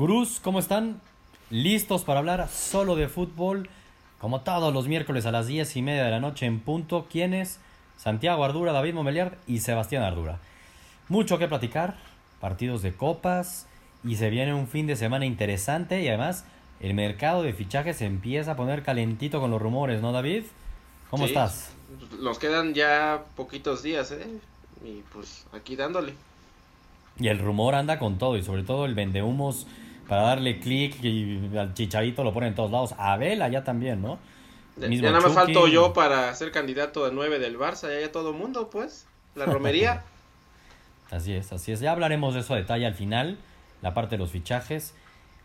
Gurús, ¿cómo están? ¿Listos para hablar solo de fútbol? Como todos los miércoles a las diez y media de la noche en punto. ¿Quiénes? Santiago Ardura, David Momeliard y Sebastián Ardura. Mucho que platicar, partidos de copas y se viene un fin de semana interesante y además el mercado de fichajes se empieza a poner calentito con los rumores, ¿no, David? ¿Cómo Sí, estás? Nos quedan ya poquitos días, ¿eh? Y pues aquí dándole. Y el rumor anda con todo y sobre todo el vendehumos para darle clic y al chicharito lo pone en todos lados. A Vela ya también, ¿no? Ya nada más falto yo para ser candidato a 9 del Barça, ya, ya todo mundo, pues. La romería. Así es, así es. Ya hablaremos de eso a detalle al final, la parte de los fichajes.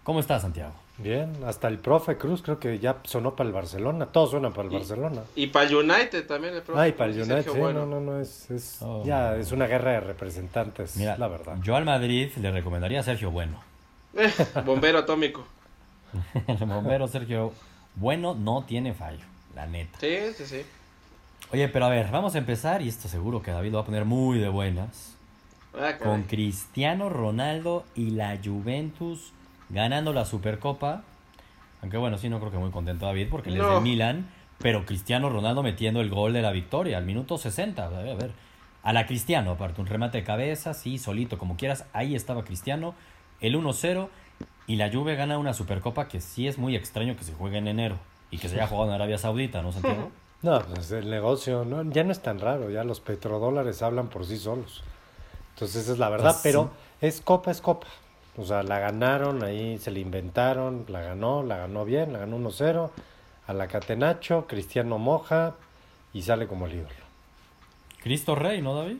¿Cómo estás, Santiago? Bien, hasta el profe Cruz creo que ya sonó para el Barcelona. Todos suenan para el Y- Barcelona. y para el United también el profe. Ay, para el Sergio United, sí, Bueno. no, no, no, es, es- Oh. ya es una guerra de representantes, Mira, la verdad. yo al Madrid le recomendaría a Sergio Bueno. Eh, bombero atómico. El bombero Sergio Bueno no tiene fallo, la neta. Sí, sí, sí. Oye, pero a ver, vamos a empezar y esto seguro que David lo va a poner muy de buenas. Ah. Con Cristiano Ronaldo y la Juventus ganando la Supercopa. Aunque bueno, sí, no creo que muy contento David porque él es No. del Milan. Pero Cristiano Ronaldo metiendo el gol de la victoria al minuto 60. A ver, a ver. A la Cristiano, aparte, un remate de cabeza, sí, solito, como quieras. Ahí estaba Cristiano. El 1-0. Y la Juve gana una Supercopa que sí es muy extraño que se juegue en enero. Y que se haya jugado en Arabia Saudita, ¿no, Santiago? No, pues el negocio no, ya no es tan raro, ya los petrodólares hablan por sí solos. Entonces esa es la verdad, Pues sí. pero es copa, es copa. O sea, la ganaron, ahí se la inventaron, la ganó, la ganó bien, la ganó 1-0. A la Catenacho, Cristiano moja y sale como el ídolo. Cristo Rey, ¿no, David?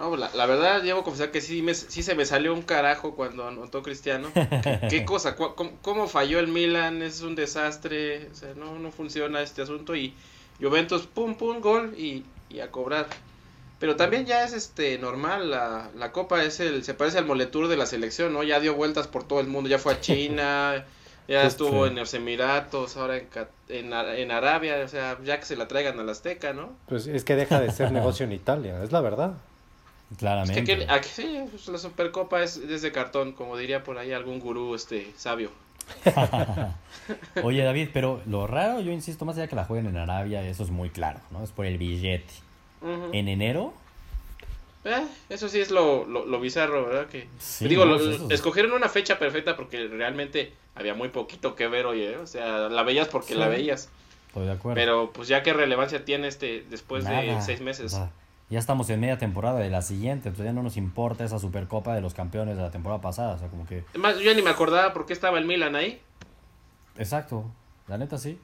No, la, la verdad, debo confesar que sí, me, sí se me salió un carajo cuando anotó Cristiano. ¿Qué, qué cosa? ¿Cu- ¿Cómo, cómo falló el Milan? Es un desastre. O sea, no, no funciona este asunto. Y Juventus, pum, pum, gol y, y a cobrar. Pero también ya es este normal. La, la Copa es el se parece al Moletour de la selección, ¿no? Ya dio vueltas por todo el mundo. Ya fue a China, ya estuvo en los Emiratos, ahora en, en, en Arabia. O sea, ya que se la traigan a la Azteca, ¿no? Pues es que deja de ser negocio en Italia, es la verdad. Es Claramente. que, aquí- aquí sí, pues, la Supercopa es, es de cartón, como diría por ahí algún gurú este sabio. Oye, David, pero lo raro, yo insisto, más allá que la jueguen en Arabia, eso es muy claro, ¿no? Es por el billete. En enero, Eh, eso sí es lo, lo, lo bizarro, ¿verdad? Que Sí, digo, no, lo- eso es- escogieron una fecha perfecta porque realmente había muy poquito que ver, oye, ¿eh? o sea, la veías porque Sí. la veías, estoy de acuerdo. pero pues ya qué relevancia tiene este después de seis meses. Ya estamos en media temporada de la siguiente, entonces ya no nos importa esa Supercopa de los campeones de la temporada pasada, o sea, como que... Además, yo ya ni me acordaba por qué estaba el Milan ahí. Exacto, la neta sí.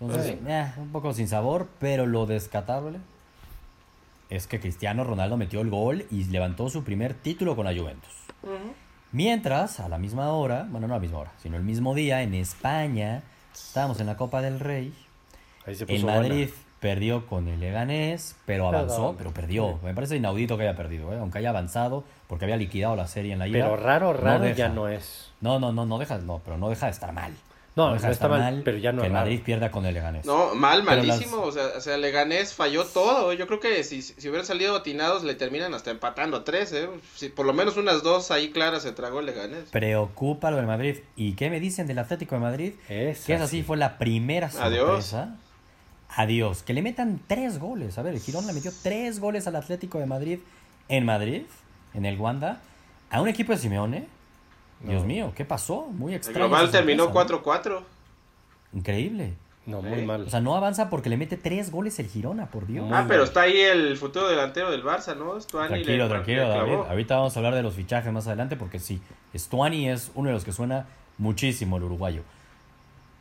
Entonces, Sí. eh, un poco sin sabor, pero lo descatable es que Cristiano Ronaldo metió el gol y levantó su primer título con la Juventus. Mientras, a la misma hora, bueno, no a la misma hora, sino el mismo día, en España, estábamos en la Copa del Rey. Ahí se El puso Madrid buena. Perdió con el Leganés, pero avanzó, pero perdió. Me parece inaudito que haya perdido, ¿eh? aunque haya avanzado, porque había liquidado la serie en la ida. Pero raro, raro deja. ya no es. No, no, no, no deja, no, pero no deja de estar mal. No, deja no de está estar mal, pero ya no que es el. Madrid pierda con el Leganés. No, mal, malísimo. O, sea, o sea, Leganés falló todo. Yo creo que si, si hubieran salido atinados, le terminan hasta empatando a tres. ¿eh? Si por lo menos unas dos ahí claras se tragó el Leganés. Preocupa lo del Madrid. ¿Y qué me dicen del Atlético de Madrid? Es Que esa sí fue la primera sorpresa. Adiós. Que le metan tres goles. A ver, el Girón le metió tres goles al Atlético de Madrid en Madrid, en el Wanda, a un equipo de Simeone. Dios mío, ¿qué pasó? Muy El extraño. global esa terminó sorpresa, 4-4. ¿no? Increíble. No, muy Sí. mal. O sea, no avanza porque le mete tres goles el Girona, por Dios. Muy Ah, pero está ahí el futuro delantero del Barça, ¿no? Stuani Tranquilo, le- tranquilo, David. clavó. Ahorita vamos a hablar de los fichajes más adelante porque sí, Stuani es uno de los que suena muchísimo el uruguayo.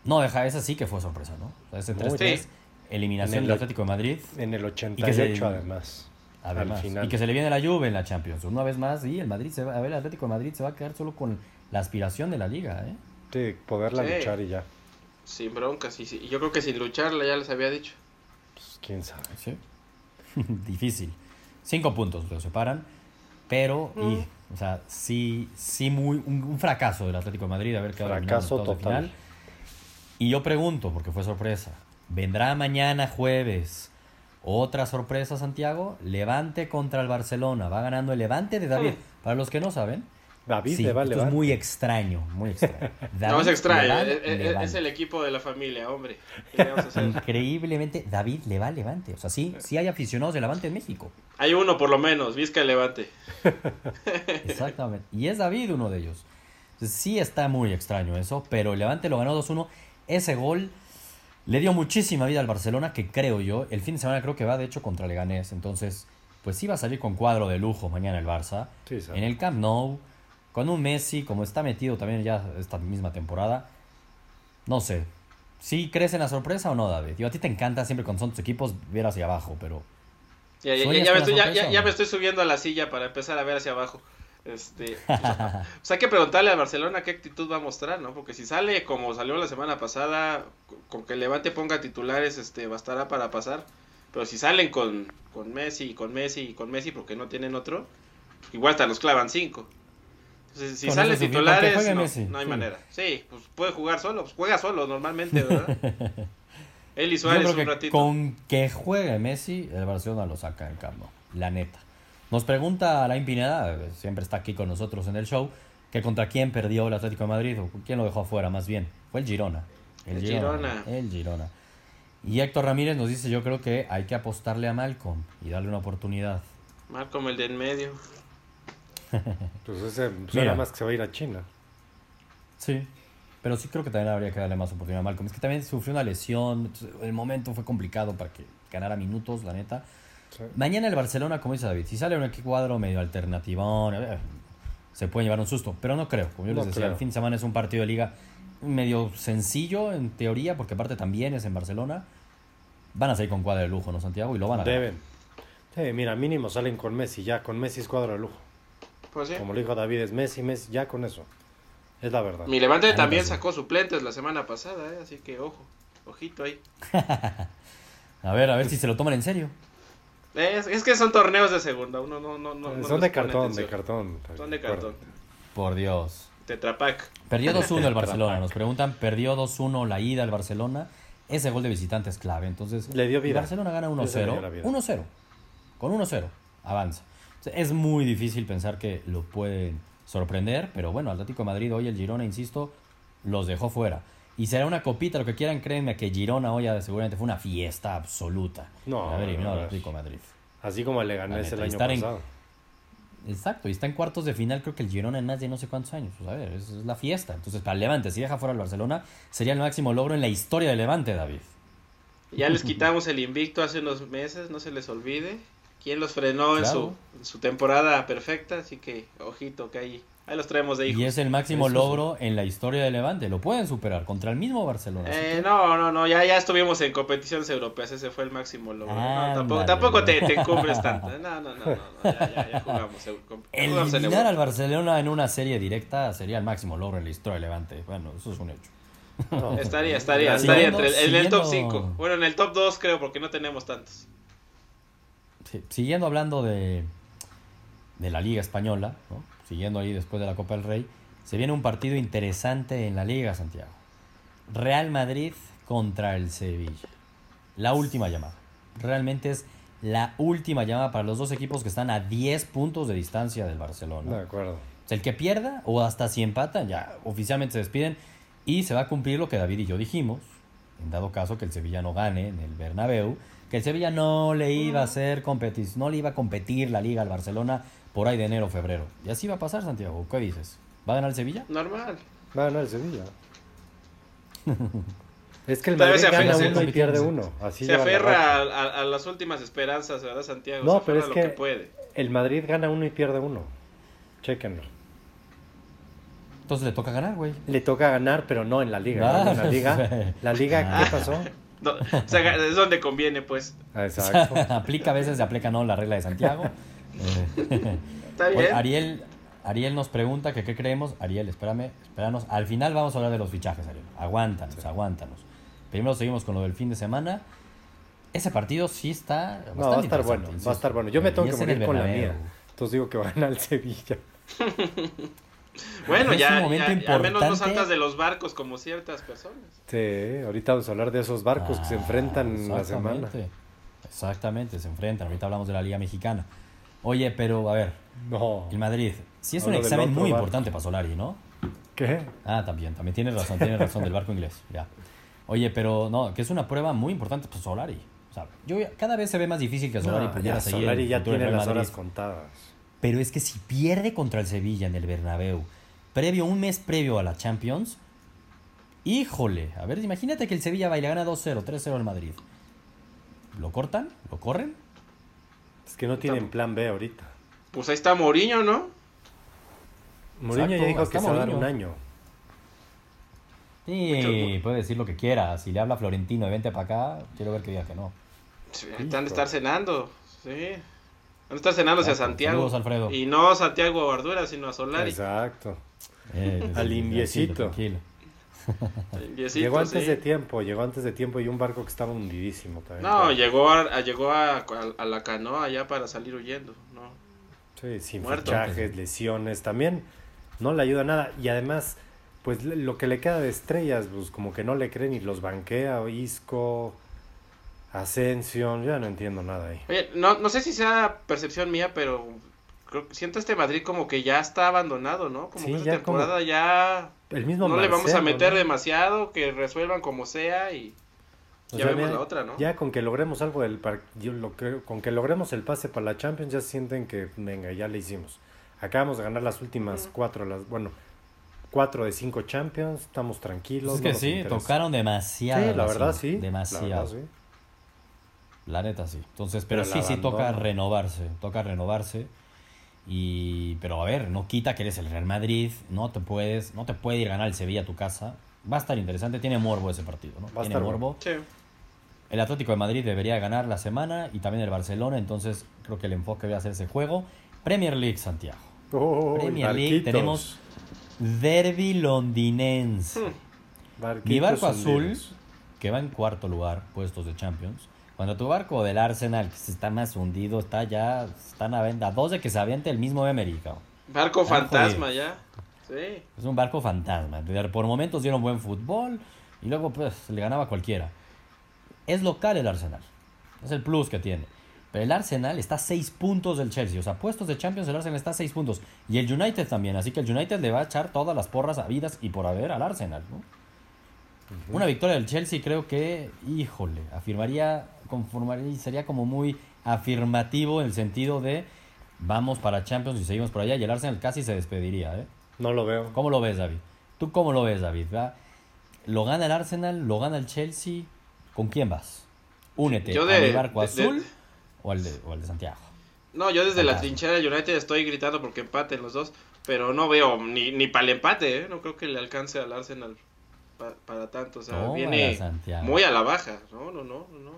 No, deja, esa sí que fue sorpresa, ¿no? O sea, ese Muy 3-3, Sí. Eliminación En el- del Atlético de Madrid, En el Y que 88 se- además. además. al final. Y que se le viene la Juve en la Champions. Una vez más, y el Madrid se va, a ver, el Atlético de Madrid se va a quedar solo con la aspiración de la liga, ¿eh? Sí, poderla Sí. luchar y ya. Sin broncas, y, y yo creo que sin lucharla ya les había dicho. Pues, quién sabe. Sí. Difícil. Cinco puntos lo separan, pero, y, o sea, sí, sí muy, un, un fracaso del Atlético de Madrid haber quedado en Fracaso octavos de total. final. Y yo pregunto, porque fue sorpresa, ¿vendrá mañana jueves otra sorpresa, Santiago? Levante contra el Barcelona, va ganando el Levante de David. Para los que no saben, David Sí, le va es muy extraño, muy extraño. No, es extraño. le va Es, es- Levante. es el equipo de la familia, hombre. ¿Qué le vamos a hacer? Increíblemente, David le va a Levante. O sea, sí, sí hay aficionados de Levante en México. Hay uno por lo menos, Vizca Levante. Exactamente. Y es David uno de ellos. Entonces, sí está muy extraño eso, pero el Levante lo ganó 2-1. Ese gol le dio muchísima vida al Barcelona, que creo yo, el fin de semana creo que va de hecho contra Leganés. Entonces, pues sí va a salir con cuadro de lujo mañana el Barça. Sí, sabe. en el Camp Nou, con un Messi, como está metido también ya esta misma temporada. No sé. ¿Sí crees en la sorpresa o no, David? Yo a ti te encanta siempre cuando son tus equipos ver hacia abajo, pero Ya, ya- ¿Sueñas ya me estoy, ya- sorpresa ya- o ya no? me estoy subiendo a la silla para empezar a ver hacia abajo. Este, pues, pues hay que preguntarle al Barcelona qué actitud va a mostrar, ¿no? Porque si sale como salió la semana pasada, con- que Levante ponga titulares, este, bastará para pasar. Pero si salen con, con Messi, con Messi y con Messi, porque no tienen otro, igual hasta nos clavan cinco. Entonces, si salen titulares, no, Messi, no hay sí. manera. Sí, pues puede jugar solo, pues juega solo normalmente, ¿verdad? Él y Suárez un ratito. con que juegue Messi, el Barcelona lo saca en Camp Nou, la neta. Nos pregunta Alain Pineda, siempre está aquí con nosotros en el show, que contra quién perdió el Atlético de Madrid, o quién lo dejó afuera más bien. Fue el Girona. El Girona. El Girona. Y Héctor Ramírez nos dice, yo creo que hay que apostarle a Malcolm y darle una oportunidad. Malcolm el de en medio. Pues ese Mira. era más que se va a ir a China. Sí, pero sí creo que también habría que darle más oportunidad a Malcolm. Es que también sufrió una lesión, el momento fue complicado para que ganara minutos, la neta. Sí. Mañana el Barcelona, como dice David, si sale un cuadro medio alternativón, se puede llevar un susto, pero no creo. Como yo les decía, creo. el fin de semana es un partido de liga medio sencillo en teoría, porque aparte también es en Barcelona. Van a salir con cuadro de lujo, ¿no, Santiago? Y lo van a ganar. Deben. Sí, mira, mínimo salen con Messi, ya con Messi es cuadro de lujo. Pues sí. Como le dijo David, es Messi, Messi, ya con eso. Es la verdad. Mi Levante Ah, también sí. sacó suplentes la semana pasada, ¿eh? así que ojo, ojito ahí. A ver, a ver si se lo toman en serio. Es, es que son torneos de segunda, uno no, no, no. no Son de cartón, de atención. cartón. Son de cartón. Por Dios. Tetrapac. Perdió 2-1 el Barcelona. Nos preguntan, perdió 2-1 la ida al Barcelona. Ese gol de visitante es clave. Entonces, Le dio vida. el Barcelona gana Ese le dio 1-0. la vida. 1-0. Con 1-0. Avanza. Es muy difícil pensar que lo pueden sorprender. Pero bueno, Atlético de Madrid hoy, el Girona, insisto, los dejó fuera. Y será una copita, lo que quieran, créanme que Girona hoy seguramente fue una fiesta absoluta. No, de eliminado no. Atlético de Madrid. Así como le gané el año estar en- pasado. Exacto, y está en cuartos de final, creo que el Girona en más de no sé cuántos años. Pues a ver, es, es la fiesta. Entonces, para el Levante, si deja fuera al Barcelona, sería el máximo logro en la historia del Levante, David. Ya les quitamos el invicto hace unos meses, no se les olvide. ¿Quién los frenó en, su, en su temporada perfecta? Así que, ojito, que ahí, ahí los traemos de hijos. Y es el máximo Eso sí. logro en la historia del Levante. Lo pueden superar contra el mismo Barcelona. Eh, no, no, no, ya, ya estuvimos en competiciones europeas, ese fue el máximo logro. No, tampoco tampoco te, te encumbres tanto. No, no, no, no, no, ya, ya, ya jugamos. com- jugamos en Eliminar Europa. al Barcelona en una serie directa sería el máximo logro en la historia del Levante. Bueno, eso es un hecho. No. Estaría, estaría, estaría entre, en el top siguiendo- 5. Bueno, en el top 2 creo, porque no tenemos tantos. Siguiendo hablando de, de la Liga Española, ¿no? siguiendo ahí después de la Copa del Rey, se viene un partido interesante en la Liga, Santiago. Real Madrid contra el Sevilla. La última llamada. Realmente es la última llamada para los dos equipos que están a 10 puntos de distancia del Barcelona. De acuerdo. O sea, el que pierda o hasta si empatan, ya oficialmente se despiden y se va a cumplir lo que David y yo dijimos, en dado caso que el Sevilla no gane en el Bernabéu, que el Sevilla no le iba a hacer competir, no le iba a competir la liga al Barcelona por ahí de enero o febrero. Y así va a pasar, Santiago. ¿Qué dices? ¿Va a ganar el Sevilla? Normal. Va a ganar el Sevilla. es que el Madrid se gana uno y pierde uno. Así Se aferra a, a- a las últimas esperanzas, ¿verdad, Santiago? No, se pero aferra es lo que- puede. El Madrid gana uno y pierde uno. Chequenlo. Entonces le toca ganar, güey. Le toca ganar, pero no en la liga. Ah, ¿no? En la liga, la liga ¿qué pasó? No, o sea, es donde conviene, pues. Exacto. aplica a veces, se aplica no la regla de Santiago. Eh, Está Oye, bien. Ariel, Ariel nos pregunta que qué creemos. Ariel, espérame, espéranos. Al final vamos a hablar de los fichajes, Ariel. Aguántanos, aguántanos. Primero seguimos con lo del fin de semana. Ese partido sí está. No, va a bastante estar bueno. Va a estar bueno. Yo me tengo Y que morir con la mía. Entonces digo que va a ganar el Sevilla. Bueno, ya, ya- al menos no saltas de los barcos como ciertas personas. Sí, ahorita vamos a hablar de esos barcos que se Ah, enfrentan la semana. exactamente. Exactamente, se enfrentan. Ahorita hablamos de la Liga Mexicana. Oye, pero a ver, No. el Madrid, sí es un Hablo examen muy barco. importante para Solari, ¿no? ¿Qué? Ah, también, también tienes razón, tienes razón del barco inglés, ya. Oye, pero no, que es una prueba muy importante para Solari. O sea, yo cada vez se ve más difícil que Solari No, pudiera ya, seguir Solari ya tiene las Madrid. horas contadas. Pero es que si pierde contra el Sevilla en el Bernabéu, previo, un mes previo a la Champions, híjole, a ver, imagínate que el Sevilla va y le gana 2-0, 3-0 al Madrid. ¿Lo cortan? ¿Lo corren? Es que no tienen plan B ahorita. Pues ahí está Mourinho, ¿no? Mourinho ya dijo que se va a dar un año. Sí, puede decir lo que quiera. Si le habla a Florentino y vente para acá, quiero ver que diga que no. Sí, han de estar cenando, sí. Han de estar cenándose a Exacto. Santiago. Saludos, Alfredo. Y no a Santiago Bardura, sino a Solari. Exacto. Eh, Al indiecito. tranquilo, llegó antes sí. de tiempo, llegó antes de tiempo y un barco que estaba hundidísimo también. No, llegó a, a- llegó a, a- a la canoa ya para salir huyendo, ¿no? Sí, sin Muerto. fichajes, lesiones, también no le ayuda nada. Y además, pues lo que le queda de estrellas, pues como que no le creen y los banquea, Isco, Ascension, ya no entiendo nada ahí. Oye, no, no sé si sea percepción mía, pero creo que siento este Madrid como que ya está abandonado, ¿no? Como Sí, que esta ya como- temporada ya El mismo no le vamos a meter ¿no? demasiado, que resuelvan como sea y O ya sea, vemos la otra, ¿no? Ya con que logremos algo del par- yo lo creo, con que logremos el pase para la Champions ya sienten que venga, ya le hicimos. Acabamos de ganar las últimas cuatro, las bueno, cuatro de cinco Champions, estamos tranquilos. Es que sí, interesa. tocaron demasiado. Sí, la verdad sí. Demasiado. La verdad, sí. La neta sí. Entonces, pero, Pero sí, sí toca renovarse, toca renovarse. Y pero a ver, no quita que eres el Real Madrid, no te puedes, no te puede ir a ganar el Sevilla a tu casa. Va a estar interesante, tiene morbo ese partido, ¿no? Va a tiene estar morbo. Sí. El Atlético de Madrid debería ganar la semana y también el Barcelona, entonces creo que el enfoque debe ser ese juego. Premier League Santiago. Oh, Premier League tenemos Derby londinense. Hmm. Mi barco azul, que va en cuarto lugar, puestos de Champions. Cuando tu barco del Arsenal, que está más hundido, está ya, están a venta. Dos de que se aviente el mismo Emery, cabrón. Barco fantasma ya. Sí. Es un barco fantasma. Por momentos dieron buen fútbol y luego pues le ganaba a cualquiera. Es local el Arsenal. Es el plus que tiene. Pero el Arsenal está a 6 puntos del Chelsea. O sea, puestos de Champions, el Arsenal está a 6 puntos. Y el United también. Así que el United le va a echar todas las porras habidas y por haber al Arsenal. ¿no? Una victoria del Chelsea creo que, híjole, afirmaría, conformaría, sería como muy afirmativo en el sentido de vamos para Champions y seguimos por allá. Y el Arsenal casi se despediría. ¿eh? No lo veo. ¿Cómo lo ves, David? ¿Tú cómo lo ves, David? ¿Va? ¿Lo gana el Arsenal? ¿Lo gana el Chelsea? ¿Con quién vas? Únete Yo de- mi barco de- azul de- o, al de, o al de Santiago. No, yo desde la trinchera del United estoy gritando porque empaten los dos, pero no veo ni, ni para el empate, ¿eh? No creo que le alcance al Arsenal pa- para tanto, o sea, Tómala, viene Santiago. muy a la baja. No, no, no, no, no.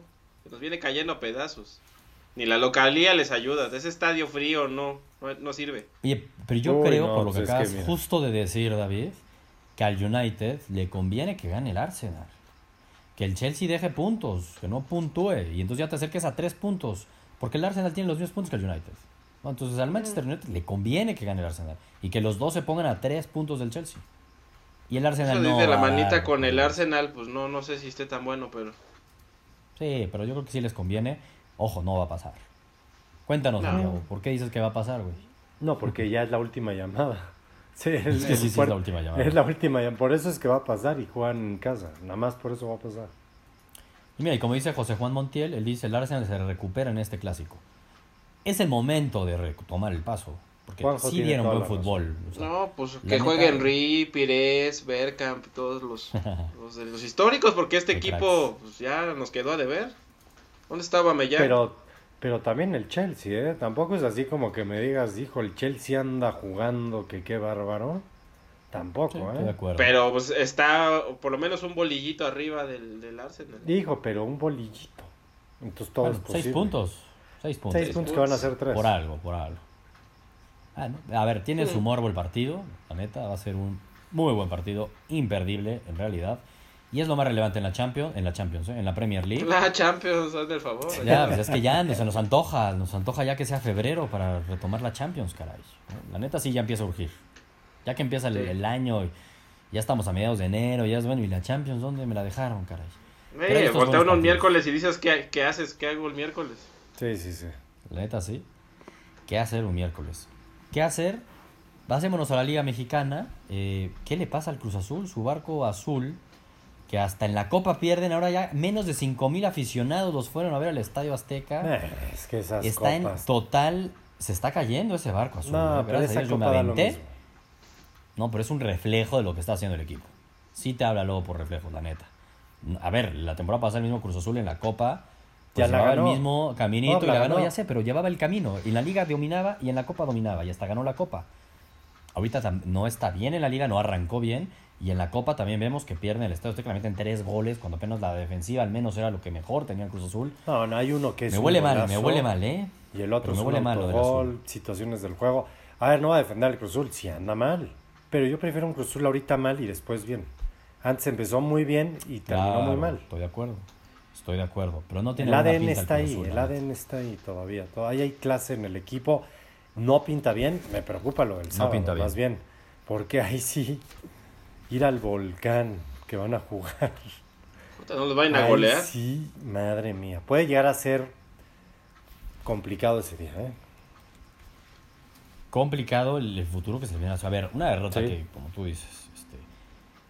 Se nos viene cayendo a pedazos. Ni la localía les ayuda, ese estadio frío no, no, no sirve. Oye, pero yo Uy, creo, no, por lo pues que es que acabas justo de decir, David, que al United le conviene que gane el Arsenal. Que el Chelsea deje puntos, que no puntúe. Y entonces ya te acerques a tres puntos. Porque el Arsenal tiene los mismos puntos que el United. ¿no? Entonces al Manchester United le conviene que gane el Arsenal. Y que los dos se pongan a tres puntos del Chelsea. Y el Arsenal Eso no. de la manita dar- con el Arsenal, pues no, no sé si esté tan bueno, pero... Sí, pero yo creo que sí les conviene. Ojo, no va a pasar. Cuéntanos, No. Santiago, ¿por qué dices que va a pasar, güey? No, porque ya es la última llamada. Sí, Es que sí, sí es la última llamada. Es la última llamada. Por eso es que va a pasar y juegan en casa. Nada más por eso va a pasar. Y mira, y como dice José Juan Montiel, él dice, el Arsenal se recupera en este clásico. Es el momento de retomar el paso. Porque Juanjo sí tiene dieron buen fútbol. o sea, No, pues que neta- juegue Henry, Pires, Bergkamp, todos los, los, de los históricos, porque este equipo pues, ya nos quedó a deber. ¿Dónde estaba Mellán? Pero, pero también el Chelsea, ¿eh? Tampoco es así como que me digas, hijo, el Chelsea anda jugando, que qué bárbaro. Tampoco, sí, estoy de ¿eh? acuerdo. Pero pues está por lo menos un bolillito arriba del, del Arsenal. Hijo, pero un bolillito. Entonces todo Bueno, es posible. seis puntos. Seis puntos. Seis puntos que van a ser tres. Por algo, por algo. Ah. A ver, tiene su morbo el partido. La neta, va a ser un muy buen partido. Imperdible, en realidad. Y es lo más relevante en la Champions, en la Champions, ¿eh? en la Premier League. La Champions, hazme el favor. Ya, pues es que ya se nos antoja, nos antoja ya que sea febrero para retomar la Champions, caray. La neta sí ya empieza a urgir. Ya que empieza el, Sí. el año, y ya estamos a mediados de enero, ya es bueno, ¿y la Champions dónde me la dejaron, caray? Eh, voltea uno miércoles y dices, ¿qué, qué haces? ¿Qué hago el miércoles? Sí, sí, sí. La neta sí. ¿Qué hacer un miércoles? ¿Qué hacer? Pasémonos a la Liga Mexicana. Eh, ¿Qué le pasa al Cruz Azul? Su barco azul, que hasta en la Copa pierden. Ahora ya menos de 5.000 aficionados los fueron a ver al Estadio Azteca. Eh, es que esas está en total. Se está cayendo ese barco azul. No, ¿eh? pero Gracias a esa Dios yo me aventé. No, pero es un reflejo de lo que está haciendo el equipo. Sí te habla luego por reflejos, la neta. A ver, la temporada pasada el mismo Cruz Azul en la Copa. Pues Ya la llevaba el ganó. mismo caminito No, y la ganó, ganó. ya sé, pero llevaba el camino. Y en la liga dominaba y en la Copa dominaba y hasta ganó la Copa. Ahorita no está bien en la liga, no arrancó bien. Y en la Copa también vemos que pierden el Estadio Azteca, le meten tres goles, cuando apenas la defensiva al menos era lo que mejor tenía el Cruz Azul. No, no, hay uno que es me un huele mal, me huele mal, ¿eh? Y el otro Pero me es un huele mal lo del autogol, azul. situaciones del juego. A ver, no va a defender al Cruz Azul, si anda mal. Pero yo prefiero un Cruz Azul ahorita mal y después bien. Antes empezó muy bien y terminó Claro, muy mal. Estoy de acuerdo. Estoy de acuerdo. Pero no tiene El ADN pinta está ahí, el ¿no? ADN está ahí todavía. Todavía hay clase en el equipo. No pinta bien, me preocupa lo del No sábado, pinta bien. más bien. Porque ahí sí, ir al volcán que van a jugar. No los vayan a Ahí golear. sí, madre mía. Puede llegar a ser complicado ese día, ¿eh? complicado el, el futuro que se viene a ver. Una derrota Sí. que, como tú dices, este,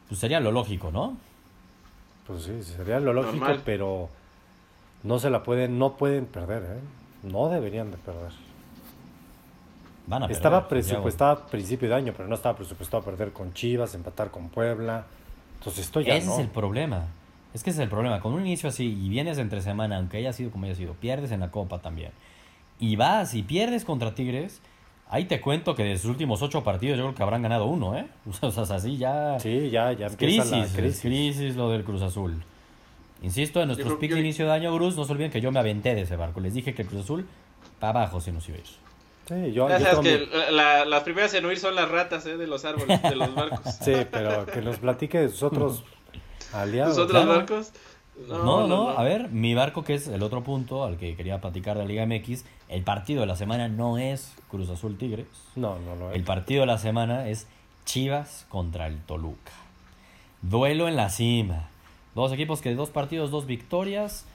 pues sería lo lógico, ¿no? Pues sí, sería lo lógico, Normal. pero no se la pueden, no pueden perder, ¿eh? No deberían de perder. Van a estaba perder, Santiago. presupuestado a principio de año, pero no estaba presupuestado a perder con Chivas, empatar con Puebla. Entonces esto ya Ese no. es el problema. Es que ese es el problema. Con un inicio así y vienes entre semana, aunque haya sido como haya sido, pierdes en la Copa también. Y vas y pierdes contra Tigres. Ahí te cuento que de sus últimos ocho partidos yo creo que habrán ganado uno, ¿eh? O sea, así ya... Sí, ya, ya empieza crisis, la crisis. crisis lo del Cruz Azul. Insisto, en nuestros picks de inicio de año, Cruz, no se olviden que yo me aventé de ese barco. Les dije que el Cruz Azul, para abajo se nos iba a ir. Sí, yo, Ya yo sabes que la- las primeras en huir son las ratas ¿eh? de los árboles, de los barcos. Sí, pero que nos platique de sus otros aliados. ¿Los otros claro. barcos? No, no, a ver, mi barco, que es el otro punto al que quería platicar de la Liga MX, el partido de la semana no es Cruz Azul Tigres. No, no lo El es. partido de la semana es Chivas contra el Toluca. Duelo en la cima. Dos equipos que de dos partidos, dos victorias.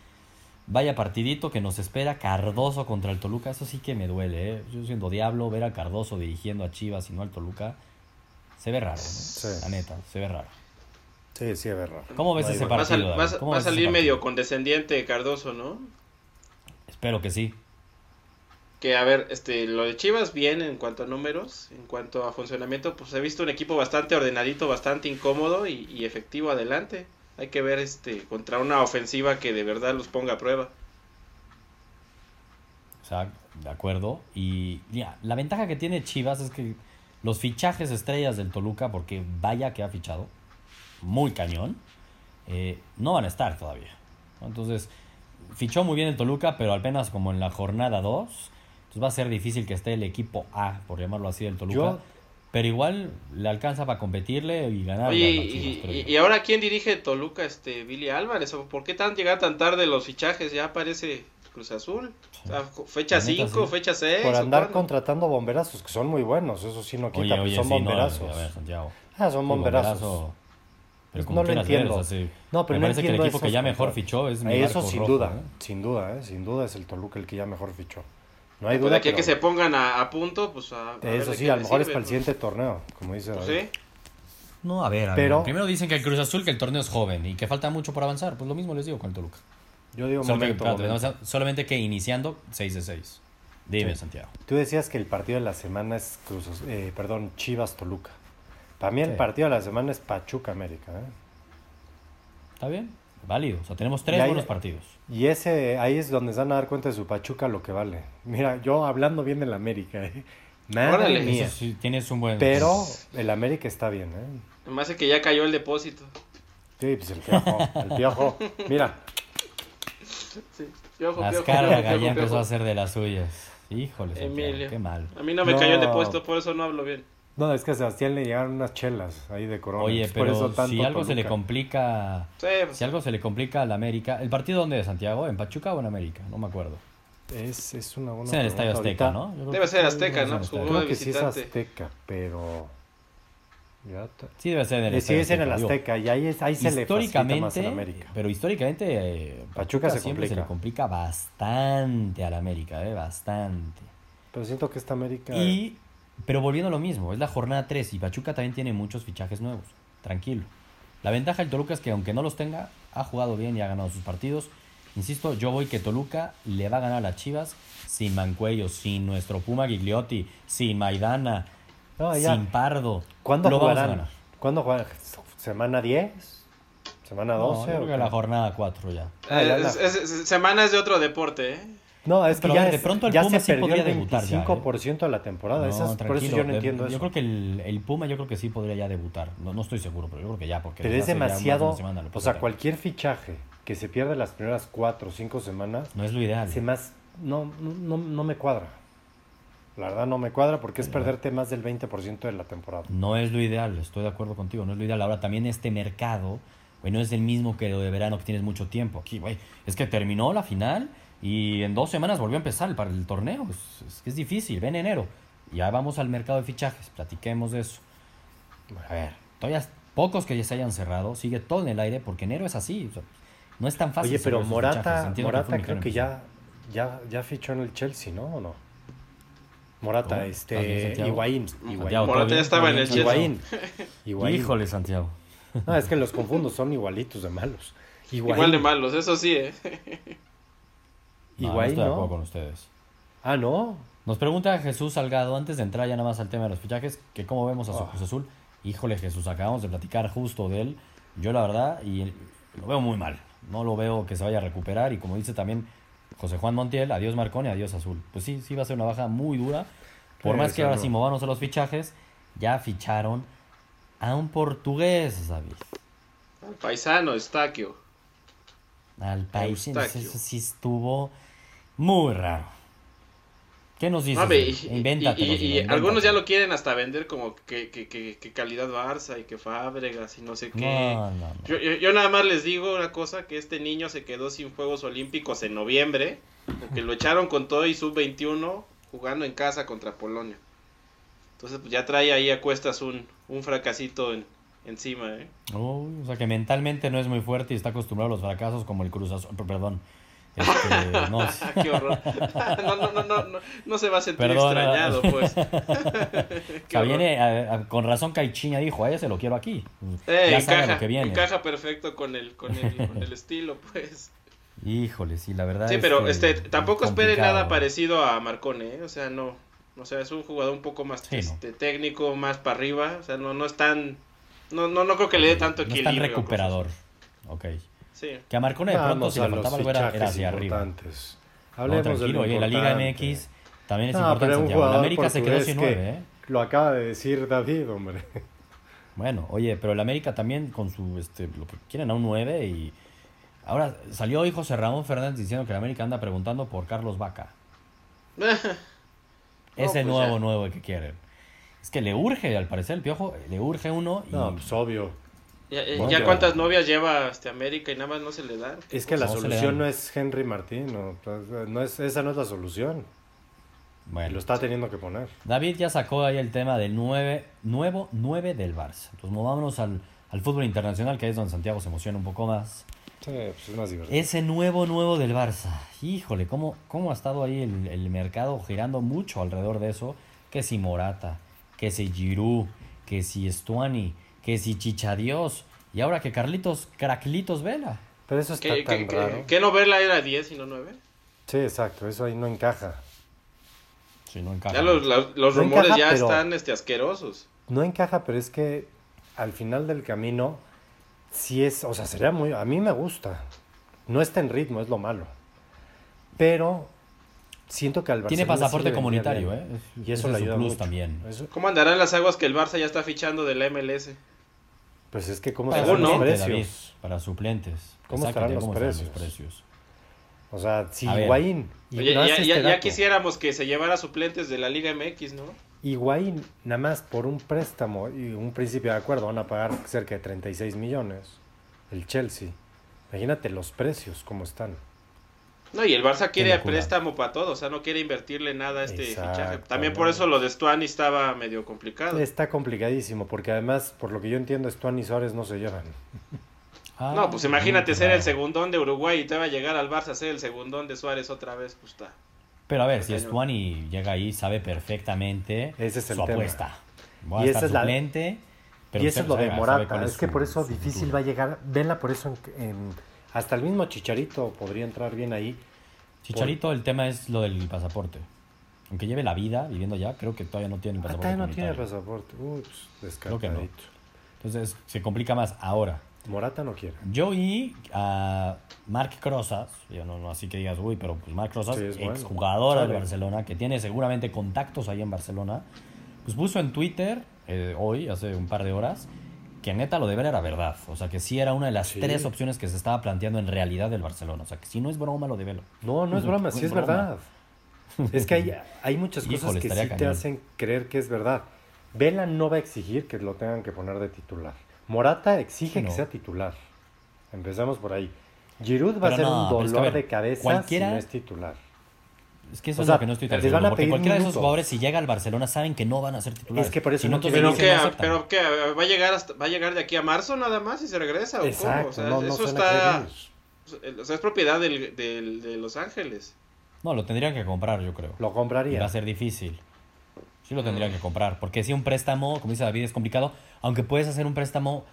Vaya partidito que nos espera Cardoso contra el Toluca. Eso sí que me duele, ¿eh? Yo siendo diablo, ver a Cardoso dirigiendo a Chivas y no al Toluca, se ve raro, ¿no? Sí. La neta, se ve raro. Sí, sí, es verdad. ¿Cómo ves ese va. Va a, sal- partido? va a- salir medio condescendiente Cardoso, ¿no? Espero que sí. Que a ver, este, lo de Chivas bien en cuanto a números, en cuanto a funcionamiento, pues he visto un equipo bastante ordenadito, bastante incómodo y, y efectivo adelante. Hay que ver este contra una ofensiva que de verdad los ponga a prueba. Exacto, de acuerdo. Y mira, la ventaja que tiene Chivas es que los fichajes estrellas del Toluca, porque vaya que ha fichado, muy cañón, eh, no van a estar todavía. Entonces, fichó muy bien el Toluca, pero apenas como en la jornada 2. Entonces va a ser difícil que esté el equipo A, por llamarlo así, del Toluca. Yo- Pero igual le alcanza para competirle y ganar. Oye, y, y- y ahora quién dirige Toluca, este Billy Álvarez, ¿O ¿por qué tan llegar tan tarde los fichajes? Ya aparece Cruz Azul. O sea, fecha La neta, 5, sí. fecha 6. Por andar contratando bomberazos, que son muy buenos, eso sí no quita, Oye, pues oye, son sí, no, bomberazos. a ver, Santiago. Ah, son Sí, bomberazos. bomberazo. Pero como no lo ver, entiendo. o sea, sí. No, pero Me no parece que el equipo que ya mejor fichó es mi Eso sin rojo, duda, ¿eh? sin duda, ¿eh? sin duda es el Toluca el que ya mejor fichó. No hay duda. de aquí a que pero se pongan a, a punto, pues a, Eso sí, a lo mejor es para el pues. siguiente torneo, como dice Pues David. sí. No, a ver, a Pero- ver. Primero dicen que el Cruz Azul, que el torneo es joven y que falta mucho por avanzar. Pues lo mismo les digo con el Toluca. Yo digo Solamente, momento, espérate, momento. no, solamente que iniciando 6 de 6. Dime, Sí. Santiago. Tú decías que el partido de la semana es Cruz, eh, perdón, Chivas Toluca. Para mí el Sí. partido de la semana es Pachuca América. ¿eh? ¿Está bien? Válido. O sea, tenemos tres ahí- buenos partidos. Y ese ahí es donde se van a dar cuenta de su Pachuca lo que vale. Mira, yo hablando bien del América, ¿eh? Madre Órale. mía. Eso sí, tienes un buen. Pero el América está bien, ¿eh? Además de que ya cayó el depósito. Sí, pues el piojo, el piojo. Mira, Sí. Piojo, Las piojo, cargas piojo, ya empezó piojo. a hacer de las suyas. Híjole, Emilio. qué mal. A mí no me No. cayó el depósito, por eso no hablo bien. No, es que a Sebastián le llegaron unas chelas ahí de corona. Oye, pues por pero eso tanto si algo se le complica. Sí, pues, Si algo se le complica al América. ¿El partido dónde es, Santiago? ¿En Pachuca o en América? No me acuerdo. Es, es una buena Es en el Estadio. Azteca, Ahorita ¿no? Debe que ser sí, Azteca, ¿no? Azteca. jugó Creo que sí es. Azteca, pero... Te- Sí, debe ser en el Eh, sí, es en el Digo, Azteca y ahí, es, ahí se le facilita más históricamente, en América. pero históricamente eh, Pachuca se siempre se complica. le complica bastante al América, eh, bastante. Pero siento que esta América. Y, pero volviendo a lo mismo, es la jornada 3 y Pachuca también tiene muchos fichajes nuevos. Tranquilo. La ventaja del Toluca es que aunque no los tenga, ha jugado bien y ha ganado sus partidos. Insisto, yo voy que Toluca le va a ganar a las Chivas sin Mancuello, sin nuestro Puma Gigliotti, sin Maidana, No, ya. sin Pardo. ¿Cuándo Lo vamos a jugarán? ganar. ¿Cuándo jugarán? ¿Semana 10? ¿Semana No, 12? yo creo o que la jornada 4 ya. Ah, ya Eh, la- es- es- es- semanas de otro deporte, ¿eh? No, es que ya, de pronto el ya Puma se sí perdió podría el debutar ya, ¿eh? 25% de la temporada. No, Esas- por eso yo no entiendo Yo eso. creo que el, el Puma yo creo que sí podría ya debutar. No, no estoy seguro, pero yo creo que ya. Porque Pero es demasiado. semana O sea, cualquier fichaje que se pierda las primeras 4 o 5 semanas, No es lo ideal. se más, no, no, no me cuadra. La verdad no me cuadra porque es perderte más del 20% de la temporada. No es lo ideal, estoy de acuerdo contigo, no es lo ideal. Ahora también este mercado, güey, no es el mismo que lo de verano que tienes mucho tiempo. Aquí, güey, es que terminó la final y en dos semanas volvió a empezar el, para el torneo. Es, es que es difícil, ven enero. Ya vamos al mercado de fichajes, platiquemos de eso. A ver, todavía pocos que ya se hayan cerrado, sigue todo en el aire porque enero es así. o sea, no es tan fácil. Oye, pero. Morata, que Morata fútbol creo que ya, ya, ya fichó en el Chelsea, ¿no? ¿O no? Morata, ¿Cómo? ¿Estás bien, este? Higuaín. Santiago, Higuaín. ¿todo Morata ya estaba ¿Todo en el? Chelsea. Higuaín. Higuaín. Híjole, Santiago. No, es que los confundo, son igualitos de malos. Higuaín. Igual de malos, eso sí, ¿eh? No, no Higuaín, estoy de acuerdo con ustedes. Ah, no. Nos pregunta Jesús Salgado, antes de entrar ya nada más al tema de los fichajes, que cómo vemos a su Ah. Cruz Azul. Híjole, Jesús, acabamos de platicar justo de él. Yo la verdad, y lo veo muy mal. No lo veo que se vaya a recuperar. Y como dice también José Juan Montiel, adiós Marconi, adiós Azul. Pues sí, sí va a ser una baja muy dura. Por Sí, más que ahora sí movamos a los fichajes, ya ficharon a un portugués, David. Al paisano, Estaquio. Al. Eustaquio. Eso sí estuvo muy raro. ¿Qué nos dices? No, ve, David? y, y- algunos ya lo quieren hasta vender como que, que, que, que calidad Barça y que Fábregas y no sé qué. No, no, no. Yo, yo, yo nada más les digo una cosa, que este niño se quedó sin Juegos Olímpicos en noviembre, porque lo echaron con todo y sub-21 jugando en casa contra Polonia. Entonces pues ya trae ahí a cuestas un, un fracasito en- encima, ¿eh? Uy, o sea que mentalmente no es muy fuerte y está acostumbrado a los fracasos como el Cruz Azul. Perdón. Este, no, sí. Qué horror. No, no, no, no, no, no se va a sentir extrañado, pues. Sea, horror. viene a- a- con razón Caichiña dijo, a ese lo quiero aquí. Eh, ya sabe encaja, lo que viene. encaja perfecto con el, con el, con el estilo, pues. Híjole, sí, la verdad Sí, es pero que este tampoco espere nada parecido a Marcone, ¿eh? o sea, no, o sea, es un jugador un poco más Sí, no. este, técnico, más para arriba, o sea, no, no es tan, no, no, no creo que le dé tanto No es equilibrio. tan recuperador. Ok. Sí. Que a Marcone de pronto si le faltaba algo era, hacia arriba. No, Hablemos tranquilo, lo oye, la Liga. MX también es No, importante. pero un Santiago. La América se quedó sin que nueve, ¿eh? Lo acaba de decir David, hombre. Bueno, oye, pero el América también con su, este, lo que quieren a un 9 y... Ahora salió hoy José Ramón Fernández diciendo que el América anda preguntando por Carlos Vaca. Ese pues nuevo ya. nuevo que quieren. Es que le urge, al parecer, el Piojo, le urge uno y... No, pues obvio. Ya, ya- Bueno, ya ya. cuántas novias lleva este América y nada más no se le dan. Es que la No solución no es Henry Martín, no, pues, no es, esa no es la solución. Y bueno, lo está teniendo que poner. David ya sacó ahí el tema del 9, nuevo 9 del Barça. Entonces movámonos al, al fútbol internacional, que ahí es donde Santiago se emociona un poco más. Sí, pues es más divertido. Ese nuevo, nuevo del Barça. Híjole, ¿cómo, cómo ha estado ahí el, el mercado girando mucho alrededor de eso? Que si Morata, que si Giroud, que si Estuani, que si Chichadios. Y ahora que Carlitos, Craclitos Vela. Pero eso está ¿Qué, tan qué, raro. qué, qué no verla era 10 y no 9? Sí, exacto, eso ahí no encaja. Si no encaja. Ya los, los, los No rumores encaja, ya pero- están este, asquerosos. No encaja, pero es que al final del camino, sí es, o sea, sería muy, a mí me gusta. No está en ritmo, es lo malo. Pero siento que al Tiene Barcelona sí pasaporte comunitario, bien. ¿eh? Y eso le ayuda plus mucho. también. Eso- ¿Cómo andarán las aguas que el Barça ya está fichando de la MLS? pues es que cómo Para estarán los precios. David, para suplentes. ¿Cómo estarán los ¿cómo estarán precios? O sea, si. Higuaín, Oye, no ya, ya- quisiéramos que se llevara suplentes de la Liga MX, ¿no? Higuaín, nada más por un préstamo y un principio de acuerdo, van a pagar cerca de 36 millones. El Chelsea. Imagínate los precios, cómo están. No, y el Barça quiere préstamo para todo, o sea, no quiere invertirle nada a este Exacto, fichaje. También por eso lo de Stuani estaba medio complicado. Está complicadísimo, porque además, por lo que yo entiendo, Stuan y Suárez no se llevan. Ah, No, pues imagínate ser el segundón de Uruguay y te va a llegar al Barça a ser el segundón de Suárez otra vez, pues está. Pero a ver, si Stuani llega ahí, sabe perfectamente Ese es el su tema. apuesta. Voy a Y estar esa es la- pero y eso es lo sabe- de Morata. Es que su- por eso difícil futuro. va a llegar. Venla por eso en, en- hasta el mismo Chicharito podría entrar bien ahí. Chicharito, el tema es lo del pasaporte. Aunque lleve la vida viviendo ya, creo que todavía no tiene el Ah, pasaporte. todavía no tiene comunitario. pasaporte. Uy, pues, Creo que no. Entonces se complica más ahora. Morata no quiere. Yo oí a Marc Crozas, yo no, no así que digas, uy, pero pues Marc Crozas, Sí, bueno. exjugador del Sabe. Barcelona, que tiene seguramente contactos ahí en Barcelona, pues puso en Twitter eh, hoy, hace un par de horas, que neta lo de ver era verdad. O sea, que sí era una de las Sí. tres opciones que se estaba planteando en realidad del Barcelona. O sea, que si no es broma lo de Velo. No, no es broma, sí es broma. verdad. Es que hay, hay muchas cosas Híjole, que sí te hacen creer que es verdad. Vela no va a exigir que lo tengan que poner de titular. Morata exige no. que sea titular. Empezamos por ahí. Giroud va a ser no, un pero es que, a dolor ver, de cabeza cualquiera- si no es titular. Es que eso O es sea, lo que no estoy tan seguro. Porque cualquiera de esos jugadores, si llega al Barcelona, saben que no van a ser titulares. Es que por eso Si no, no Pero no que, aceptan. pero que va a llegar hasta, va a llegar de aquí a marzo nada más y se regresa o cómo? Exacto, O sea, no, no eso está, o sea, es propiedad del, del- de Los Ángeles. No, lo tendrían que comprar, yo creo. Lo Y compraría. va a ser difícil. Sí lo tendrían que comprar. Porque si un préstamo, como dice David, es complicado. Aunque puedes hacer un préstamo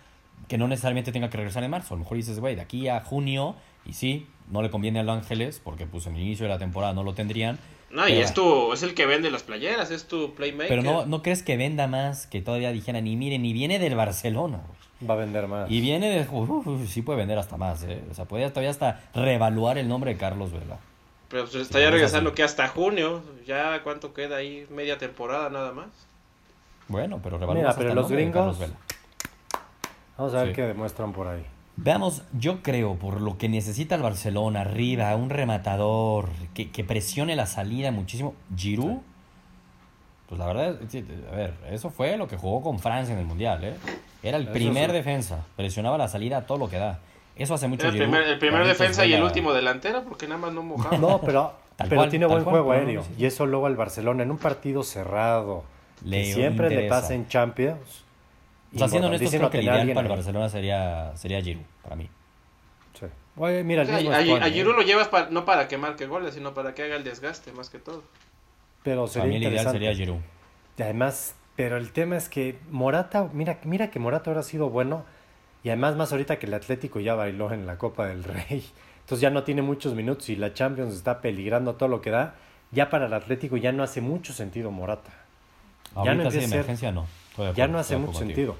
que no necesariamente tenga que regresar en marzo. A lo mejor dices, güey, de aquí a junio. Y sí, no le conviene a Los Ángeles. Porque pues en el inicio de la temporada no lo tendrían. No, y es tu, es el que vende las playeras, es tu playmaker. Pero no, no crees que venda más que todavía dijeran, y miren, y viene del Barcelona. Va a vender más. Y viene de... uf, uf, sí puede vender hasta más, ¿eh? O sea, puede todavía hasta reevaluar el nombre de Carlos Vela. Pero pues, Sí, estaría es regresando así. que hasta junio, ya cuánto queda ahí, media temporada nada más. Bueno, pero Mira, hasta pero el los nombre de gringos- Carlos Vela. Vamos a ver Sí. qué demuestran por ahí. Veamos, yo creo, por lo que necesita el Barcelona, arriba, un rematador, que, que presione la salida muchísimo. Giroud, pues la verdad, a ver, eso fue lo que jugó con Francia en el Mundial, ¿eh? Era el Eso primer sí. defensa, presionaba la salida a todo lo que da. Eso hace mucho Era el Giroud. primer, el primer Carlitos defensa y el último delantero, porque nada más no mojaba. No, pero, Tal pero cual, tiene buen cual, juego no, aéreo. sí. Y eso luego al Barcelona en un partido cerrado. Le que siempre le pasa en Champions. O sea, siendo honestos, importantísimo creo que el ideal para el. Barcelona sería, sería Giroud, para mí. Sí. Oye, mira, el O sea, mismo a, a ¿eh? Lo llevas pa- no para que marque goles, sino para que haga el desgaste, más que todo. Pero Para sería mí el ideal sería Giroud. Y además, pero el tema es que Morata, mira, mira que Morata ahora ha sido bueno. Y además, más ahorita que el Atlético ya bailó en la Copa del Rey. Entonces ya no tiene muchos minutos y la Champions está peligrando todo lo que da. Ya para el Atlético ya no hace mucho sentido Morata. Ahorita no sí, de ser- emergencia no. Ya no hace mucho sentido.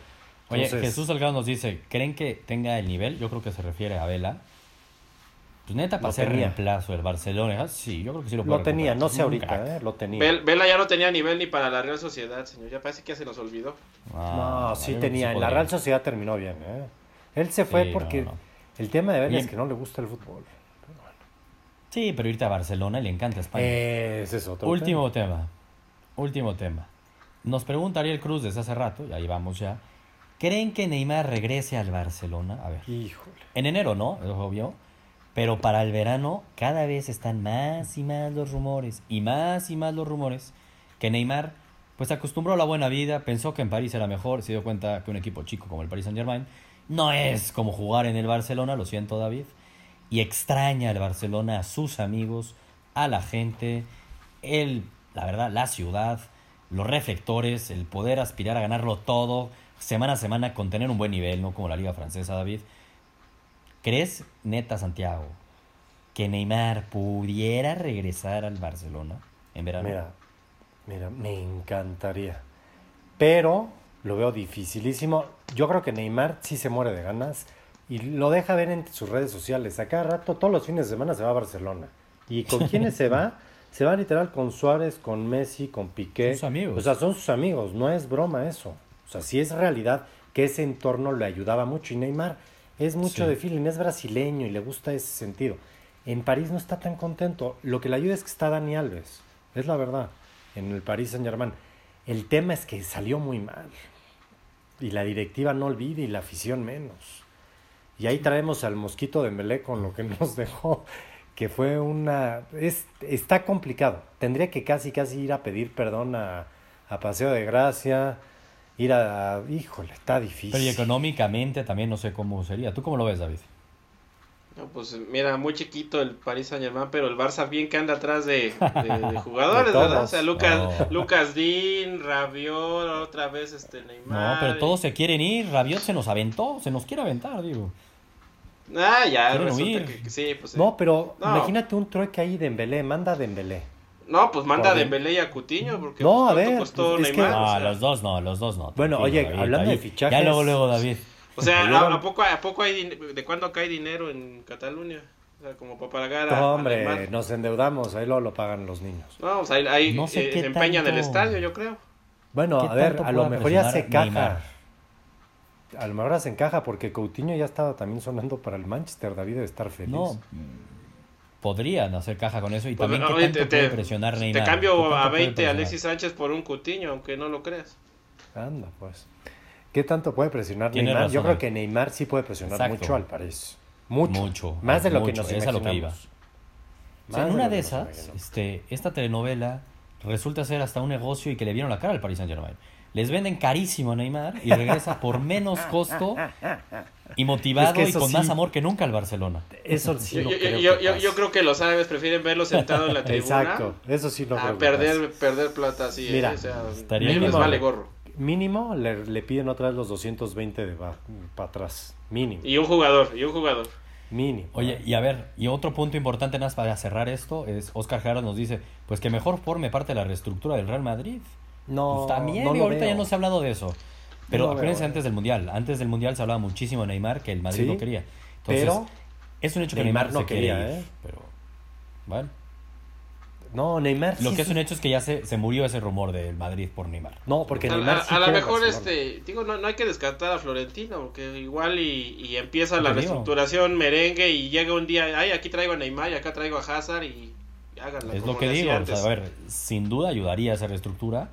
Oye, Entonces- Jesús Salgado nos dice, ¿creen que tenga el nivel? Yo creo que se refiere a Vela. Pues neta, para Lo ser reemplazo del Barcelona, ah, sí, yo creo que sí lo puede Lo tenía, recuperar. no sé ahorita. ¿eh? Lo tenía. Vel- Vela ya no tenía nivel ni para la Real Sociedad, señor. Ya parece que ya se nos olvidó. Ah, no, sí tenía. en la. Real Sociedad terminó bien, ¿eh? Él se fue Sí, porque no, no. el tema de Vela Bien. es que no le gusta el fútbol. Sí, pero irte a Barcelona y le encanta España. Ese es otro Último tema. Último tema. Nos pregunta Ariel Cruz desde hace rato, y ahí vamos ya. ¿Creen que Neymar regrese al Barcelona? A ver. Híjole. En enero, ¿no? Es obvio. Pero para el verano cada vez están más y más los rumores y más y más los rumores que Neymar pues acostumbró a la buena vida, pensó que en París era mejor, se dio cuenta que un equipo chico como el Paris Saint Germain no es como jugar en el Barcelona, lo siento David, y extraña el Barcelona a sus amigos, a la gente, el, la verdad, la ciudad, los reflectores, el poder aspirar a ganarlo todo semana a semana con tener un buen nivel, no como la liga francesa David. ¿Crees, neta Santiago, que Neymar pudiera regresar al Barcelona en verano? Mira, mira, me encantaría. Pero lo veo dificilísimo. Yo creo que Neymar sí se muere de ganas y lo deja ver en sus redes sociales. A cada rato, todos los fines de semana se va a Barcelona. ¿Y con quiénes se va? Se va literal con Suárez, con Messi, con Piqué. Sus amigos. O sea, son sus amigos, no es broma eso. O sea, sí es realidad que ese entorno le ayudaba mucho. Y Neymar es mucho Sí. de feeling, es brasileño y le gusta ese sentido. En París no está tan contento. Lo que le ayuda es que está Dani Alves. Es la verdad. En el París Saint Germain. El tema es que salió muy mal. Y la directiva no olvide y la afición menos. Y ahí traemos al mosquito de Melé con lo que nos dejó. Que fue una. Es, está complicado. Tendría que casi, casi ir a pedir perdón a, a Paseo de Gracia. Ir a. Híjole, está difícil. Pero y económicamente también no sé cómo sería. ¿Tú cómo lo ves, David? No, pues mira, muy chiquito el Paris Saint Germain, pero el Barça bien que anda atrás de, de- de jugadores, De ¿verdad? O sea, Lucas, No. Lucas Dean, Rabiot, otra vez este Neymar. No, pero todos se quieren ir. Rabiot se nos aventó, se nos quiere aventar, digo. Ah, ya, resulta que, que sí, pues sí. No, pero No. imagínate un trueque ahí de Dembélé, manda a Dembélé. No, pues manda a Dembélé y a Coutinho, porque No, a ¿cuánto ver, costó pues, es que- Neymar? No, O sea, los dos no, los dos no. Bueno, oye, hablando de fichajes- Ya luego, luego, David. O sea. ¿a, a poco, ¿a poco hay de cuándo cae dinero en Cataluña? O sea, como para pagar a, No, a hombre, Neymar. nos endeudamos, ahí luego lo pagan los niños. No, o sea, ahí, ahí, No sé eh, se empeñan el tanto- estadio, yo creo. Bueno, ¿Qué a ver, a lo mejor ya se. Neymar? A lo mejor se encaja porque Coutinho ya estaba también sonando para el Manchester, David debe estar feliz. No, podrían hacer caja con eso y Pues, también qué oye, tanto te, puede te- presionar te Neymar. ¿Qué cambio a puede 20 a presionar? Alexis Sánchez por un Coutinho, aunque no lo creas. Anda, pues. ¿Qué tanto puede presionar Tiene Neymar? razón, Yo creo que Neymar sí puede presionar Exacto. mucho al París. Mucho. Mucho, Más de lo que mucho, nos es a lo que imaginamos. iba. O sea, Más en una lo de que nos esas, imaginamos. este, esta telenovela resulta ser hasta un negocio y que le vieron la cara al Paris Saint Germain. Les venden carísimo a Neymar y regresa por menos costo y motivado Es que y con sí. más amor que nunca al Barcelona. Eso sí Yo, no yo- creo yo- que yo- pase. yo creo que los árabes prefieren verlo sentado en la tribuna Exacto, eso sí no a creo perder, perder plata así. Mira, eh, o sea, estaría les mínimo. vale gorro. Mínimo le, le piden otra vez los 220 de para atrás. Mínimo. Y un jugador, y un jugador. Mínimo. Oye, y a ver, y otro punto importante nada más para cerrar esto es Oscar Jara nos dice, pues que mejor forme parte de la reestructura del Real Madrid. No, Pues también, no y ahorita ya no se ha hablado de eso. Pero No acuérdense veo, antes eh. del Mundial. Antes del Mundial se hablaba muchísimo de Neymar que el Madrid Sí, no quería. Entonces, pero es un hecho que Neymar Neymar, no se quería, ir, ¿eh? Pero, bueno. No, Neymar Lo sí que es un hecho es que ya se, se murió ese rumor del Madrid por Neymar. No, porque A, Neymar a- sí a lo mejor este, digo, no, no hay que descartar a Florentino, porque igual y, y empieza la reestructuración merengue y llega un día, ay, aquí traigo a Neymar y acá traigo a Hazard y, y háganla es como lo que digo. o sea, a ver, sin duda ayudaría a esa reestructura.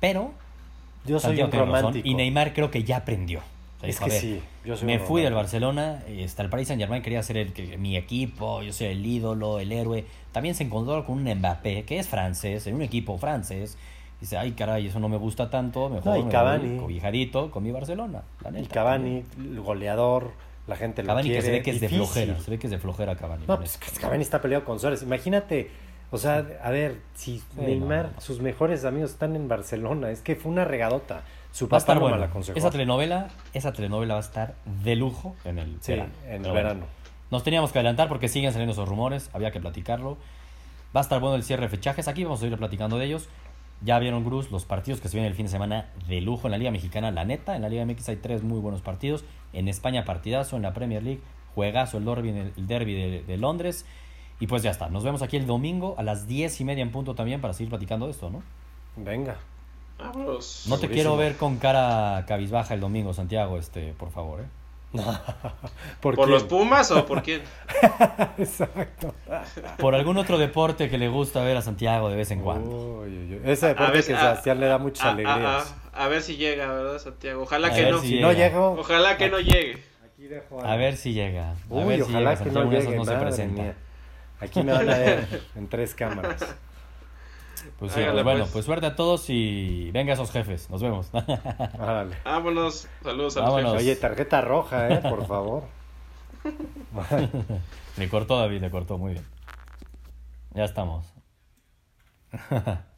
Pero Yo soy un tiene razón, romántico. Y Neymar creo que ya aprendió. O sea, Es dijo, que ver, sí, yo soy me fui del romántico. Barcelona, hasta el Paris Saint Germain quería ser el, mi equipo, yo soy el ídolo, el héroe. También se encontró con un Mbappé, que es francés, en un equipo francés. Dice, ay caray, eso no me gusta tanto, mejor No, y Cavani. cobijadito con mi Barcelona. La Y neta, Cavani, el goleador, la gente lo Cavani quiere. que se ve que es de flojera, se ve que es de flojera Cavani. No, pues Cavani está peleado con Suárez. Imagínate, o sea, a ver, si Neymar, no, sus mejores amigos están en Barcelona, es que fue una regadota. Su Va a papá estar no me bueno. la aconsejó. Esa telenovela, esa telenovela va a estar de lujo en el Sí, verano. en el Pero bueno, verano. Nos teníamos que adelantar porque siguen saliendo esos rumores, había que platicarlo. Va a estar bueno el cierre de fechajes, aquí vamos a ir platicando de ellos. Ya vieron, Cruz, los partidos que se vienen el fin de semana de lujo en la Liga Mexicana, la neta. En la Liga MX hay tres muy buenos partidos. En España, partidazo. En la Premier League, juegazo el derby, el derby de, de Londres. Y pues ya está. Nos vemos aquí el domingo a las diez y media en punto también para seguir platicando de esto, ¿no? Venga. Vámonos. No te Segurísimo. quiero ver con cara cabizbaja el domingo, Santiago, este, por favor, ¿eh? ¿Por, los Pumas o por quién? Exacto. Por algún otro deporte que le gusta ver a Santiago de vez en cuando. Uy, uy, uy. Ese deporte ver, que a- Sebastián le da muchas a, alegrías. a- a- a ver si llega, ¿verdad, Santiago? Ojalá A que no. si si llega. no llego, Ojalá que no llegue. aquí dejo A ver si llega. A ver si ojalá llega. Santiago no llegue, no se madre presenta. mía. Aquí me van a ver en tres cámaras. Pues sí, Hágale, pues bueno, pues. pues suerte a todos y venga esos jefes. Nos vemos. Órale. Vámonos. Saludos a los Vámonos. jefes. Oye, tarjeta roja, ¿eh? Por favor. le cortó David, le cortó muy bien. Ya estamos.